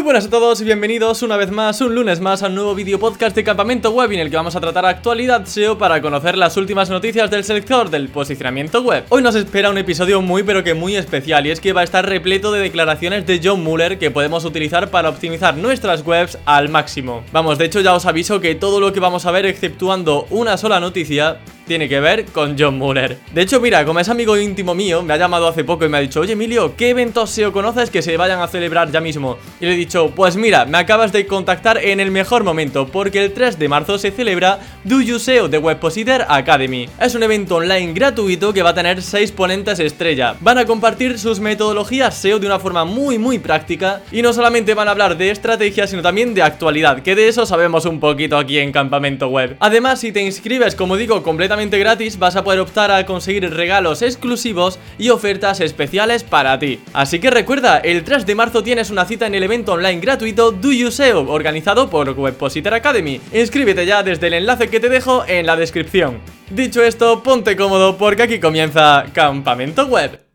Muy buenas a todos y bienvenidos una vez más, un lunes más, a un nuevo vídeo podcast de Campamento Web en el que vamos a tratar actualidad SEO para conocer las últimas noticias del sector del posicionamiento web. Hoy nos espera un episodio muy pero que muy especial y es que va a estar repleto de declaraciones de John Muller que podemos utilizar para optimizar nuestras webs al máximo. Vamos, de hecho ya os aviso que todo lo que vamos a ver exceptuando una sola noticia tiene que ver con John Muller. De hecho, mira, como es amigo íntimo mío, me ha llamado hace poco y me ha dicho, oye Emilio, ¿qué eventos SEO conoces que se vayan a celebrar ya mismo? Y le he dicho, pues mira, me acabas de contactar en el mejor momento, porque el 3 de marzo se celebra Do You SEO de Webpositor Academy. Es un evento online gratuito que va a tener 6 ponentes estrella. Van a compartir sus metodologías SEO de una forma muy muy práctica y no solamente van a hablar de estrategia, sino también de actualidad, que de eso sabemos un poquito aquí en Campamento Web. Además, si te inscribes, como digo, completamente gratis vas a poder optar a conseguir regalos exclusivos y ofertas especiales para ti. Así que recuerda, el 3 de marzo tienes una cita en el evento online gratuito Do You SEO, organizado por Webpositor Academy. Inscríbete ya desde el enlace que te dejo en la descripción. Dicho esto, ponte cómodo porque aquí comienza Campamento Web.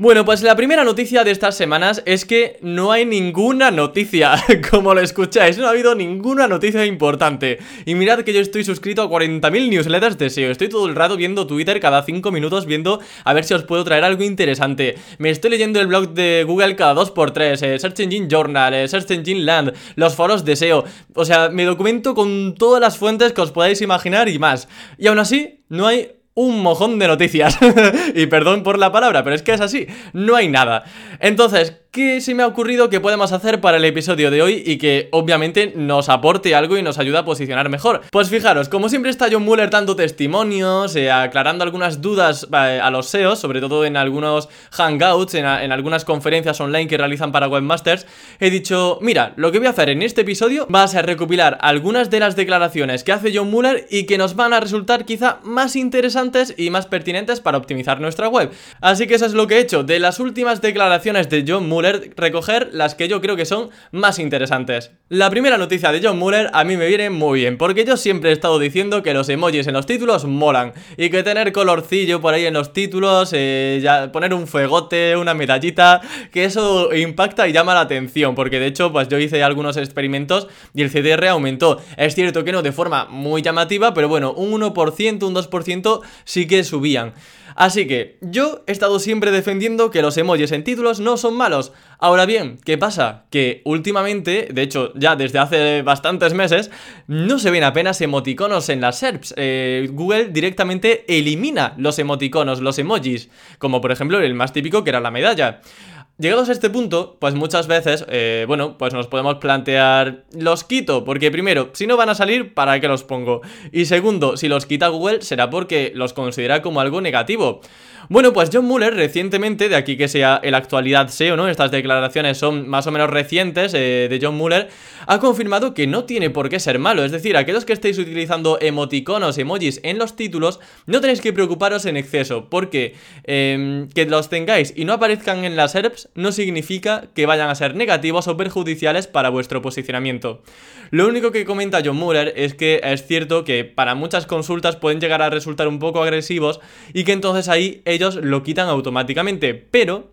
Bueno, pues la primera noticia de estas semanas es que no hay ninguna noticia, como lo escucháis, no ha habido ninguna noticia importante. Y mirad que yo estoy suscrito a 40.000 newsletters de SEO, estoy todo el rato viendo Twitter cada 5 minutos viendo a ver si os puedo traer algo interesante. Me estoy leyendo el blog de Google cada 2x3, eh, Search Engine Journal, eh, Search Engine Land, los foros de SEO. O sea, me documento con todas las fuentes que os podáis imaginar y más. Y aún así, no hay un mojón de noticias. y perdón por la palabra, pero es que es así. No hay nada. Entonces, ¿qué se me ha ocurrido que podemos hacer para el episodio de hoy y que obviamente nos aporte algo y nos ayuda a posicionar mejor? Pues fijaros, como siempre está John Muller dando testimonios, eh, aclarando algunas dudas eh, a los SEOs, sobre todo en algunos hangouts, en, algunas conferencias online que realizan para webmasters, he dicho, mira, lo que voy a hacer en este episodio va a ser recopilar algunas de las declaraciones que hace John Muller y que nos van a resultar quizá más interesantes y más pertinentes para optimizar nuestra web. Así que eso es lo que he hecho. De las últimas declaraciones de John Recoger las que yo creo que son más interesantes. La primera noticia de John Muller a mí me viene muy bien, porque yo siempre he estado diciendo que los emojis en los títulos molan y que tener colorcillo por ahí en los títulos, eh, ya poner un fuegote, una medallita, que eso impacta y llama la atención, porque de hecho pues yo hice algunos experimentos y el CDR aumentó. Es cierto que no de forma muy llamativa, pero bueno, un 1%, un 2% sí que subían. Así que yo he estado siempre defendiendo que los emojis en títulos no son malos. Ahora bien, ¿qué pasa? Que últimamente, de hecho ya desde hace bastantes meses, no se ven apenas emoticonos en las SERPs. Eh, Google directamente elimina los emoticonos, los emojis, como por ejemplo el más típico que era la medalla. Llegados a este punto, pues muchas veces, eh, bueno, pues nos podemos plantear, ¿los quito? Porque primero, si no van a salir, ¿para qué los pongo? Y segundo, si los quita Google, será porque los considera como algo negativo. Bueno, pues John Muller recientemente, de aquí que sea el actualidad SEO, ¿no? Estas declaraciones son más o menos recientes eh, de John Muller, ha confirmado que no tiene por qué ser malo. Es decir, aquellos que estéis utilizando emoticonos, emojis en los títulos, no tenéis que preocuparos en exceso, porque em, que los tengáis y no aparezcan en las SERPs no significa que vayan a ser negativos o perjudiciales para vuestro posicionamiento. Lo único que comenta John Muller es que es cierto que para muchas consultas pueden llegar a resultar un poco agresivos y que entonces ahí ellos lo quitan automáticamente, pero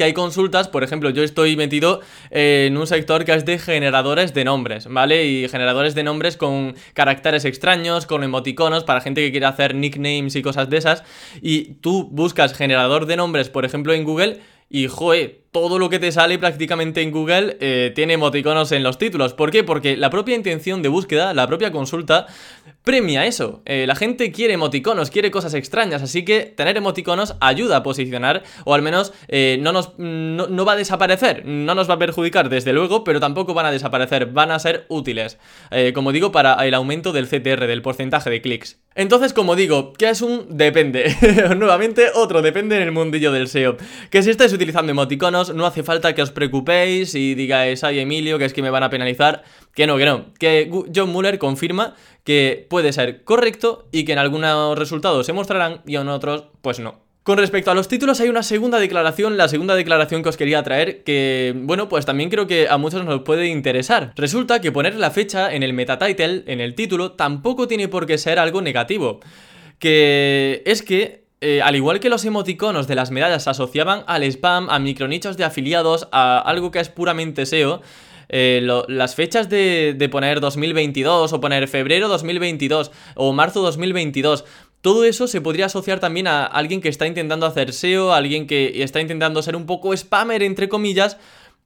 que hay consultas, por ejemplo, yo estoy metido en un sector que es de generadores de nombres, ¿vale? Y generadores de nombres con caracteres extraños, con emoticonos, para gente que quiere hacer nicknames y cosas de esas. Y tú buscas generador de nombres, por ejemplo, en Google, y joe, todo lo que te sale prácticamente en Google eh, tiene emoticonos en los títulos. ¿Por qué? Porque la propia intención de búsqueda, la propia consulta, premia eso. Eh, la gente quiere emoticonos, quiere cosas extrañas, así que tener emoticonos ayuda a posicionar, o al menos eh, no, nos, no, va a desaparecer, no nos va a perjudicar desde luego, pero tampoco van a desaparecer, van a ser útiles. como digo, para el aumento del CTR, del porcentaje de clics. Entonces, como digo, ¿qué es un depende? Nuevamente, otro depende en el mundillo del SEO. Que si estáis utilizando emoticonos, no hace falta que os preocupéis y digáis, ay Emilio, que es que me van a penalizar. Que no, que no. Que John Muller confirma que puede ser correcto y que en algunos resultados se mostrarán y en otros, pues no. Con respecto a los títulos hay una segunda declaración, la segunda declaración que os quería traer, que bueno, pues también creo que a muchos nos puede interesar. Resulta que poner la fecha en el meta title, en el título, tampoco tiene por qué ser algo negativo. Que es que eh, al igual que los emoticonos de las medallas se asociaban al spam, a micronichos de afiliados, a algo que es puramente SEO, eh, las fechas de, poner 2022 o poner febrero 2022 o marzo 2022. Todo eso se podría asociar también a alguien que está intentando hacer SEO, a alguien que está intentando ser un poco spammer, entre comillas,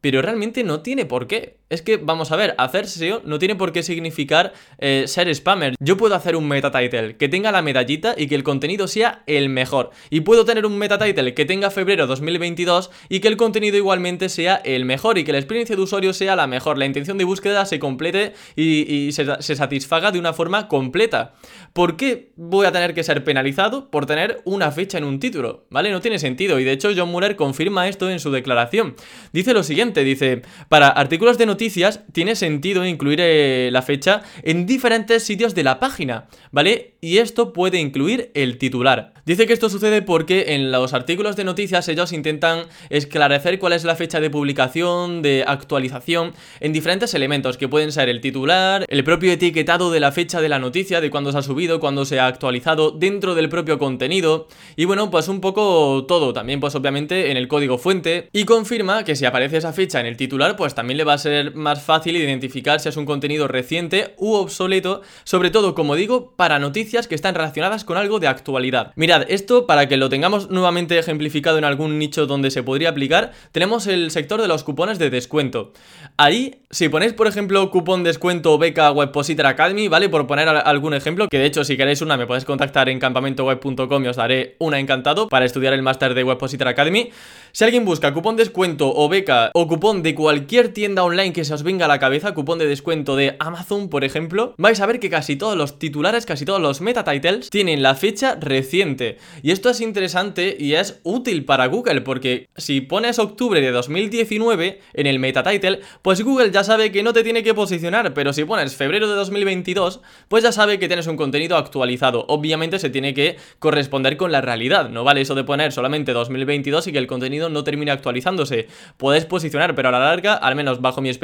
pero realmente no tiene por qué. Es que, vamos a ver, hacer SEO no tiene por qué significar eh, ser spammer. Yo puedo hacer un meta title que tenga la medallita y que el contenido sea el mejor. Y puedo tener un meta title que tenga febrero 2022 y que el contenido igualmente sea el mejor y que la experiencia de usuario sea la mejor. La intención de búsqueda se complete y, se, se satisfaga de una forma completa. ¿Por qué voy a tener que ser penalizado por tener una fecha en un título? ¿Vale? No tiene sentido. Y de hecho, John Muller confirma esto en su declaración. Dice lo siguiente dice, para artículos de noticias tiene sentido incluir eh, la fecha en diferentes sitios de la página, ¿vale? Y esto puede incluir el titular. Dice que esto sucede porque en los artículos de noticias ellos intentan esclarecer cuál es la fecha de publicación, de actualización, en diferentes elementos que pueden ser el titular, el propio etiquetado de la fecha de la noticia, de cuándo se ha subido, cuándo se ha actualizado, dentro del propio contenido, y bueno, pues un poco todo, también pues obviamente en el código fuente, y confirma que si aparece esa fecha en el titular, pues también le va a ser más fácil identificar si es un contenido reciente u obsoleto, sobre todo, como digo, para noticias que están relacionadas con algo de actualidad. Mirad, esto para que lo tengamos nuevamente ejemplificado en algún nicho donde se podría aplicar, tenemos el sector de los cupones de descuento. Ahí, si ponéis, por ejemplo, cupón descuento beca Webpositor Academy, ¿vale? Por poner algún ejemplo, que de hecho, si queréis una, me podéis contactar en campamentoweb.com y os daré una encantado para estudiar el máster de Webpositor Academy. Si alguien busca cupón descuento o beca o cupón de cualquier tienda online que se os venga a la cabeza, cupón de descuento de Amazon, por ejemplo, vais a ver que casi todos los titulares, casi todos los meta titles tienen la fecha reciente. Y esto es interesante y es útil para Google, porque si pones octubre de 2019 en el meta title, pues Google ya sabe que no te tiene que posicionar, pero si pones febrero de 2022, pues ya sabe que tienes un contenido actualizado. Obviamente se tiene que corresponder con la realidad, no vale eso de poner solamente 2022 y que el contenido no termine actualizándose. Puedes posicionar pero a la larga, al menos bajo mi experiencia,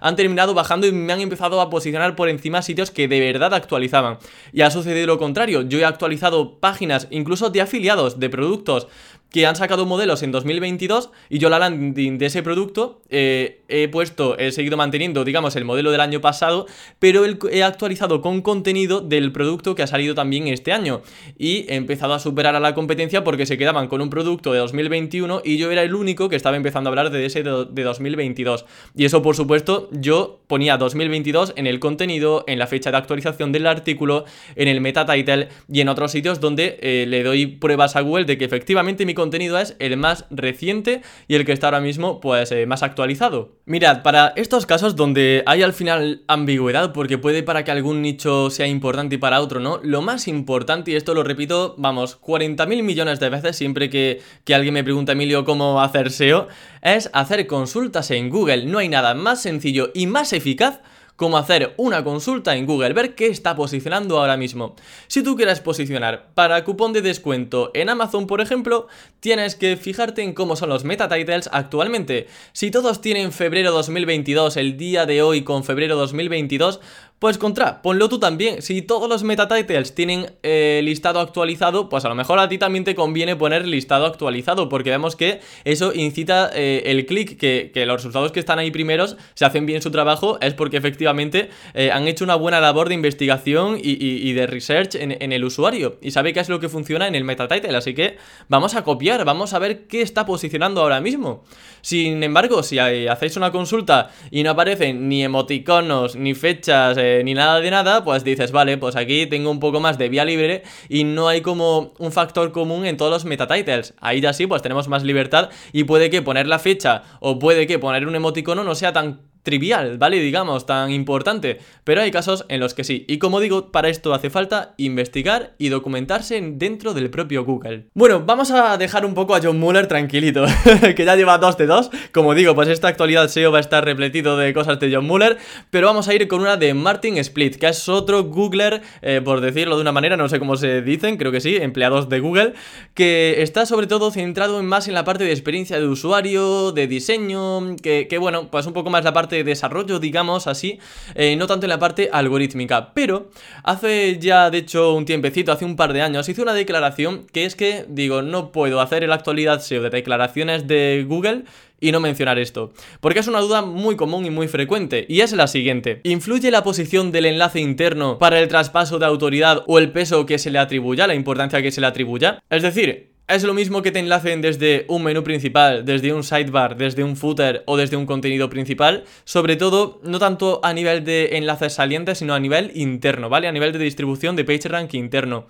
han terminado bajando y me han empezado a posicionar por encima sitios que de verdad actualizaban. Y ha sucedido lo contrario, yo he actualizado páginas incluso de afiliados de productos que han sacado modelos en 2022 y yo la landing de ese producto eh, he puesto, he seguido manteniendo, digamos, el modelo del año pasado, pero he actualizado con contenido del producto que ha salido también este año y he empezado a superar a la competencia porque se quedaban con un producto de 2021 y yo era el único que estaba empezando a hablar de ese de 2022. Y eso, por supuesto, yo ponía 2022 en el contenido, en la fecha de actualización del artículo, en el meta title y en otros sitios donde eh, le doy pruebas a Google de que efectivamente mi contenido es el más reciente y el que está ahora mismo pues eh, más actualizado. Mirad, para estos casos donde hay al final ambigüedad, porque puede para que algún nicho sea importante y para otro no, lo más importante, y esto lo repito, vamos, 40.000 millones de veces siempre que, que alguien me pregunta, Emilio, cómo hacer SEO, es hacer consultas en Google. No hay nada más sencillo y más eficaz como hacer una consulta en Google, ver qué está posicionando ahora mismo. Si tú quieres posicionar para cupón de descuento en Amazon, por ejemplo, tienes que fijarte en cómo son los meta titles actualmente. Si todos tienen febrero 2022, el día de hoy con febrero 2022, pues contra, ponlo tú también. Si todos los meta titles tienen eh, listado actualizado, pues a lo mejor a ti también te conviene poner listado actualizado, porque vemos que eso incita eh, el clic, que, los resultados que están ahí primeros se hacen bien su trabajo, es porque efectivamente eh, han hecho una buena labor de investigación y, de research en, el usuario y sabe qué es lo que funciona en el meta title. Así que vamos a copiar, vamos a ver qué está posicionando ahora mismo. Sin embargo, si hacéis una consulta y no aparecen ni emoticonos, ni fechas, ni nada de nada, pues dices, vale, pues aquí tengo un poco más de vía libre y no hay como un factor común en todos los meta titles. Ahí ya sí, pues tenemos más libertad y puede que poner la fecha o puede que poner un emoticono no sea tan trivial, ¿vale? Digamos, tan importante. Pero hay casos en los que sí. Y como digo, para esto hace falta investigar y documentarse dentro del propio Google. Bueno, vamos a dejar un poco a John Muller tranquilito, que ya lleva dos de dos. Como digo, pues esta actualidad SEO va a estar repletito de cosas de John Muller. Pero vamos a ir con una de Martin Split, que es otro Googler, eh, por decirlo de una manera, no sé cómo se dicen, creo que sí, empleados de Google, que está sobre todo centrado más en la parte de experiencia de usuario, de diseño, que bueno, pues un poco más la parte de desarrollo, digamos así, eh, no tanto en la parte algorítmica. Pero hace ya, de hecho, un tiempecito, hace un par de años, hice una declaración que es que, digo, no puedo hacer en la actualidad SEO de declaraciones de Google y no mencionar esto, porque es una duda muy común y muy frecuente, y es la siguiente. ¿Influye la posición del enlace interno para el traspaso de autoridad o el peso que se le atribuya, la importancia que se le atribuya? Es decir, es lo mismo que te enlacen desde un menú principal, desde un sidebar, desde un footer o desde un contenido principal, sobre todo no tanto a nivel de enlaces salientes, sino a nivel interno, ¿vale? A nivel de distribución de PageRank interno.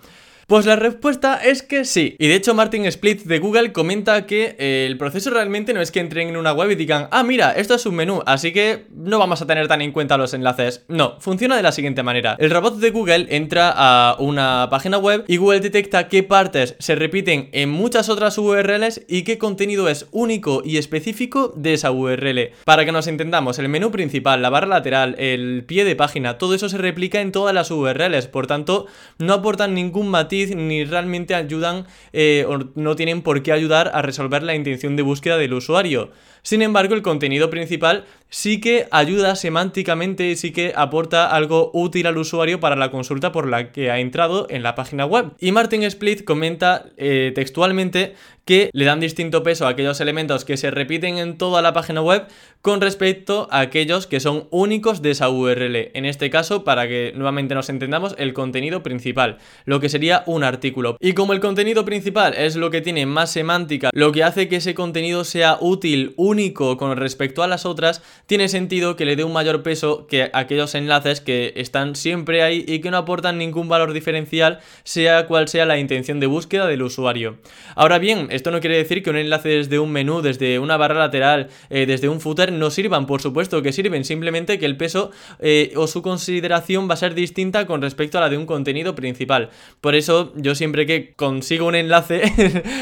Pues la respuesta es que sí. Y de hecho Martin Split de Google comenta que eh, el proceso realmente no es que entren en una web y digan, ah, mira, esto es un menú, así que no vamos a tener tan en cuenta los enlaces. No, funciona de la siguiente manera. El robot de Google entra a una página web y Google detecta qué partes se repiten en muchas otras URLs y qué contenido es único y específico de esa URL. Para que nos entendamos, el menú principal, la barra lateral, el pie de página, todo eso se replica en todas las URLs, por tanto, no aportan ningún matiz ni realmente ayudan eh, o no tienen por qué ayudar a resolver la intención de búsqueda del usuario. Sin embargo, el contenido principal sí que ayuda semánticamente y sí que aporta algo útil al usuario para la consulta por la que ha entrado en la página web. Y Martin Split comenta eh, textualmente que le dan distinto peso a aquellos elementos que se repiten en toda la página web con respecto a aquellos que son únicos de esa URL. En este caso, para que nuevamente nos entendamos, el contenido principal, lo que sería un artículo. Y como el contenido principal es lo que tiene más semántica, lo que hace que ese contenido sea útil, único con respecto a las otras, tiene sentido que le dé un mayor peso que aquellos enlaces que están siempre ahí y que no aportan ningún valor diferencial, sea cual sea la intención de búsqueda del usuario. Ahora bien, esto no quiere decir que un enlace desde un menú, desde una barra lateral, eh, desde un footer no sirvan, por supuesto que sirven, simplemente que el peso eh, o su consideración va a ser distinta con respecto a la de un contenido principal. Por eso yo siempre que consigo un enlace,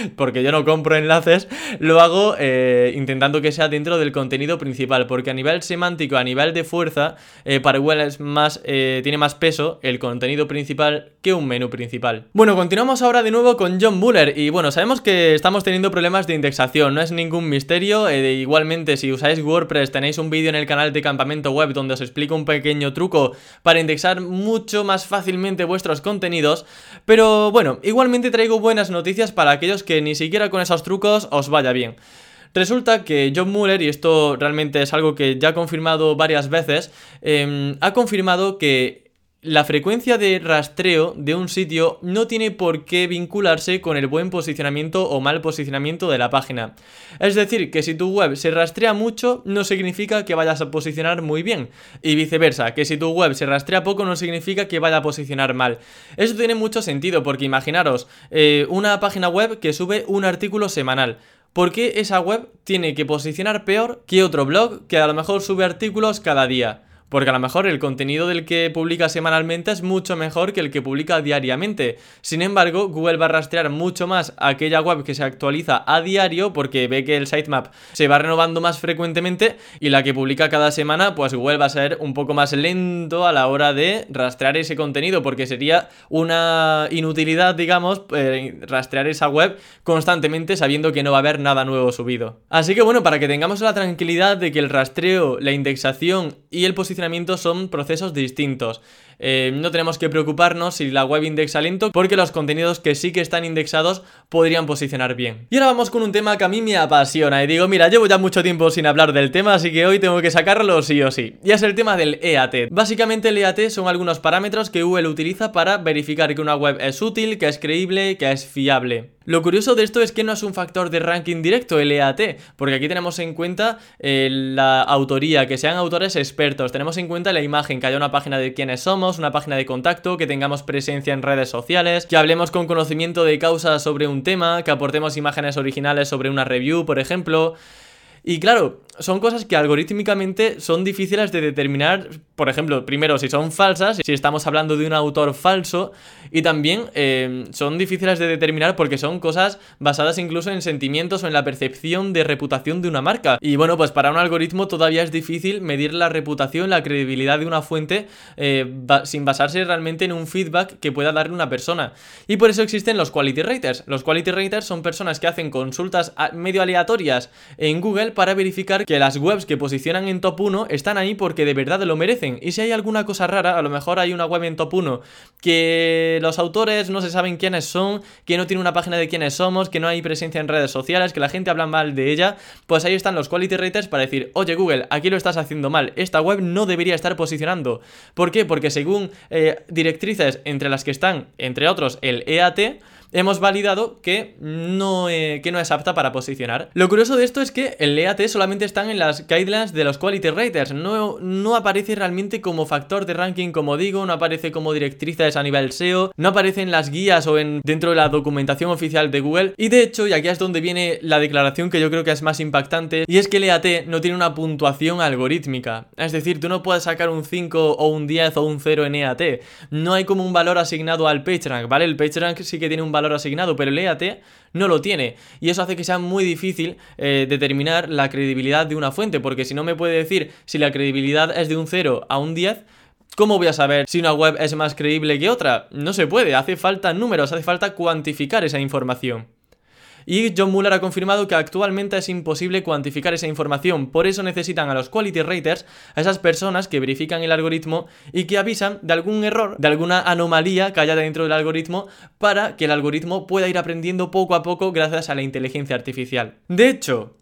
porque yo no compro enlaces, lo hago eh, intentando que sea dentro del contenido principal, porque nivel semántico, a nivel de fuerza, para Google es más, tiene más peso el contenido principal que un menú principal. Bueno, continuamos ahora de nuevo con John Muller y bueno, sabemos que estamos teniendo problemas de indexación, no es ningún misterio, eh, igualmente si usáis WordPress tenéis un vídeo en el canal de Campamento Web donde os explico un pequeño truco para indexar mucho más fácilmente vuestros contenidos, pero bueno, igualmente traigo buenas noticias para aquellos que ni siquiera con esos trucos os vaya bien. Resulta que John Muller, y esto realmente es algo que ya ha confirmado varias veces, em, ha confirmado que la frecuencia de rastreo de un sitio no tiene por qué vincularse con el buen posicionamiento o mal posicionamiento de la página. Es decir, que si tu web se rastrea mucho, no significa que vayas a posicionar muy bien. Y viceversa, que si tu web se rastrea poco, no significa que vaya a posicionar mal. Eso tiene mucho sentido, porque imaginaros eh, una página web que sube un artículo semanal. ¿Por qué esa web tiene que posicionar peor que otro blog que a lo mejor sube artículos cada día? Porque a lo mejor el contenido del que publica semanalmente es mucho mejor que el que publica diariamente. Sin embargo, Google va a rastrear mucho más aquella web que se actualiza a diario porque ve que el sitemap se va renovando más frecuentemente y la que publica cada semana, pues Google va a ser un poco más lento a la hora de rastrear ese contenido porque sería una inutilidad, digamos, eh, rastrear esa web constantemente sabiendo que no va a haber nada nuevo subido. Así que bueno, para que tengamos la tranquilidad de que el rastreo, la indexación y el posicionamiento son procesos distintos. Eh, no tenemos que preocuparnos si la web indexa lento porque los contenidos que sí que están indexados podrían posicionar bien. Y ahora vamos con un tema que a mí me apasiona y digo, mira, llevo ya mucho tiempo sin hablar del tema, así que hoy tengo que sacarlo sí o sí. Y es el tema del EAT. Básicamente el EAT son algunos parámetros que Google utiliza para verificar que una web es útil, que es creíble, que es fiable. Lo curioso de esto es que no es un factor de ranking directo el EAT, porque aquí tenemos en cuenta eh, la autoría, que sean autores expertos, tenemos en cuenta la imagen, que haya una página de quiénes somos, una página de contacto, que tengamos presencia en redes sociales, que hablemos con conocimiento de causa sobre un tema, que aportemos imágenes originales sobre una review, por ejemplo. Y claro, son cosas que algorítmicamente son difíciles de determinar, por ejemplo, primero si son falsas, si estamos hablando de un autor falso, y también eh, son difíciles de determinar porque son cosas basadas incluso en sentimientos o en la percepción de reputación de una marca. Y bueno, pues para un algoritmo todavía es difícil medir la reputación, la credibilidad de una fuente eh, sin basarse realmente en un feedback que pueda darle una persona. Y por eso existen los quality raters. Los quality raters son personas que hacen consultas medio aleatorias en Google para verificar que las webs que posicionan en top 1 están ahí porque de verdad lo merecen. Y si hay alguna cosa rara, a lo mejor hay una web en top 1 que los autores no se saben quiénes son, que no tiene una página de quiénes somos, que no hay presencia en redes sociales, que la gente habla mal de ella, pues ahí están los quality raters para decir, oye Google, aquí lo estás haciendo mal, esta web no debería estar posicionando. ¿Por qué? Porque según eh, directrices entre las que están, entre otros, el EAT, hemos validado que no, eh, que no es apta para posicionar. Lo curioso de esto es que el EAT solamente están en las guidelines de los quality raters, no, no aparece realmente como factor de ranking, como digo, no aparece como directrices a nivel SEO, no aparece en las guías o en, dentro de la documentación oficial de Google. Y de hecho, y aquí es donde viene la declaración que yo creo que es más impactante, y es que el EAT no tiene una puntuación algorítmica. Es decir, tú no puedes sacar un 5 o un 10 o un 0 en EAT. No hay como un valor asignado al PageRank, ¿vale? El PageRank sí que tiene un valor asignado, pero el EAT no lo tiene. Y eso hace que sea muy difícil eh, determinar la credibilidad de una fuente, porque si no me puede decir si la credibilidad es de un 0 a un 10, ¿Cómo voy a saber si una web es más creíble que otra? No se puede, hace falta números, hace falta cuantificar esa información. Y John Muller ha confirmado que actualmente es imposible cuantificar esa información, por eso necesitan a los quality raters, a esas personas que verifican el algoritmo y que avisan de algún error, de alguna anomalía que haya dentro del algoritmo, para que el algoritmo pueda ir aprendiendo poco a poco gracias a la inteligencia artificial. De hecho,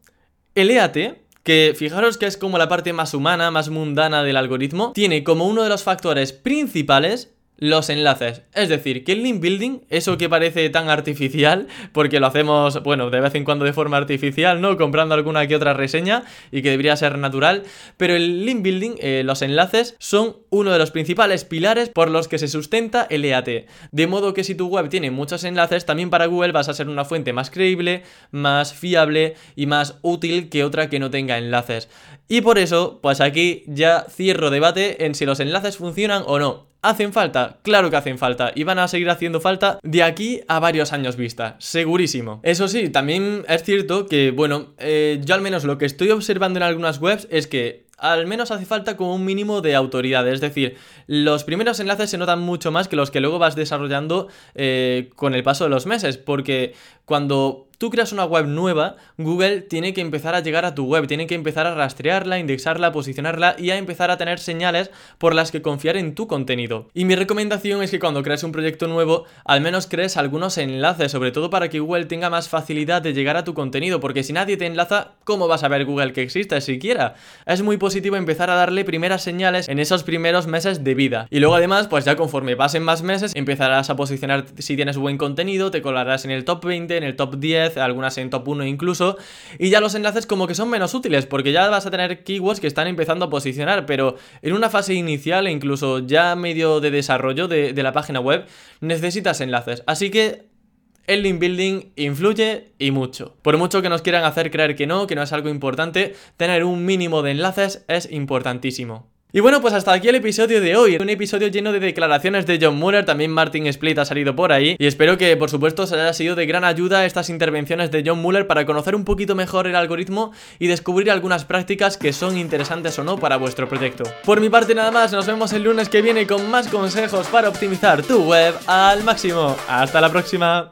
el EAT, que fijaros que es como la parte más humana, más mundana del algoritmo, tiene como uno de los factores principales los enlaces. Es decir, que el link building, eso que parece tan artificial, porque lo hacemos, bueno, de vez en cuando de forma artificial, ¿no? Comprando alguna que otra reseña y que debería ser natural, pero el link building, eh, los enlaces, son uno de los principales pilares por los que se sustenta el EAT. De modo que si tu web tiene muchos enlaces, también para Google vas a ser una fuente más creíble, más fiable y más útil que otra que no tenga enlaces. Y por eso, pues aquí ya cierro debate en si los enlaces funcionan o no. ¿Hacen falta? Claro que hacen falta y van a seguir haciendo falta de aquí a varios años vista, segurísimo. Eso sí, también es cierto que, bueno, eh, yo al menos lo que estoy observando en algunas webs es que al menos hace falta como un mínimo de autoridad. Es decir, los primeros enlaces se notan mucho más que los que luego vas desarrollando eh, con el paso de los meses. Porque cuando tú creas una web nueva, Google tiene que empezar a llegar a tu web, tiene que empezar a rastrearla, indexarla, posicionarla y a empezar a tener señales por las que confiar en tu contenido. Y mi recomendación es que cuando crees un proyecto nuevo, al menos crees algunos enlaces, sobre todo para que Google tenga más facilidad de llegar a tu contenido, porque si nadie te enlaza, ¿cómo vas a ver Google que existe siquiera? Es muy positivo empezar a darle primeras señales en esos primeros meses de vida. Y luego además, pues ya conforme pasen más meses, empezarás a posicionar si tienes buen contenido, te colarás en el top 20, en el top 10, algunas en top 1 incluso, y ya los enlaces como que son menos útiles, porque ya vas a tener keywords que están empezando a posicionar, pero en una fase inicial e incluso ya medio de desarrollo de, de la página web, necesitas enlaces. Así que el link building influye y mucho. Por mucho que nos quieran hacer creer que no, que no es algo importante, tener un mínimo de enlaces es importantísimo. Y bueno, pues hasta aquí el episodio de hoy. Un episodio lleno de declaraciones de John Muller, también Martin Split ha salido por ahí. Y espero que, por supuesto, os haya sido de gran ayuda estas intervenciones de John Muller para conocer un poquito mejor el algoritmo y descubrir algunas prácticas que son interesantes o no para vuestro proyecto. Por mi parte nada más, nos vemos el lunes que viene con más consejos para optimizar tu web al máximo. Hasta la próxima.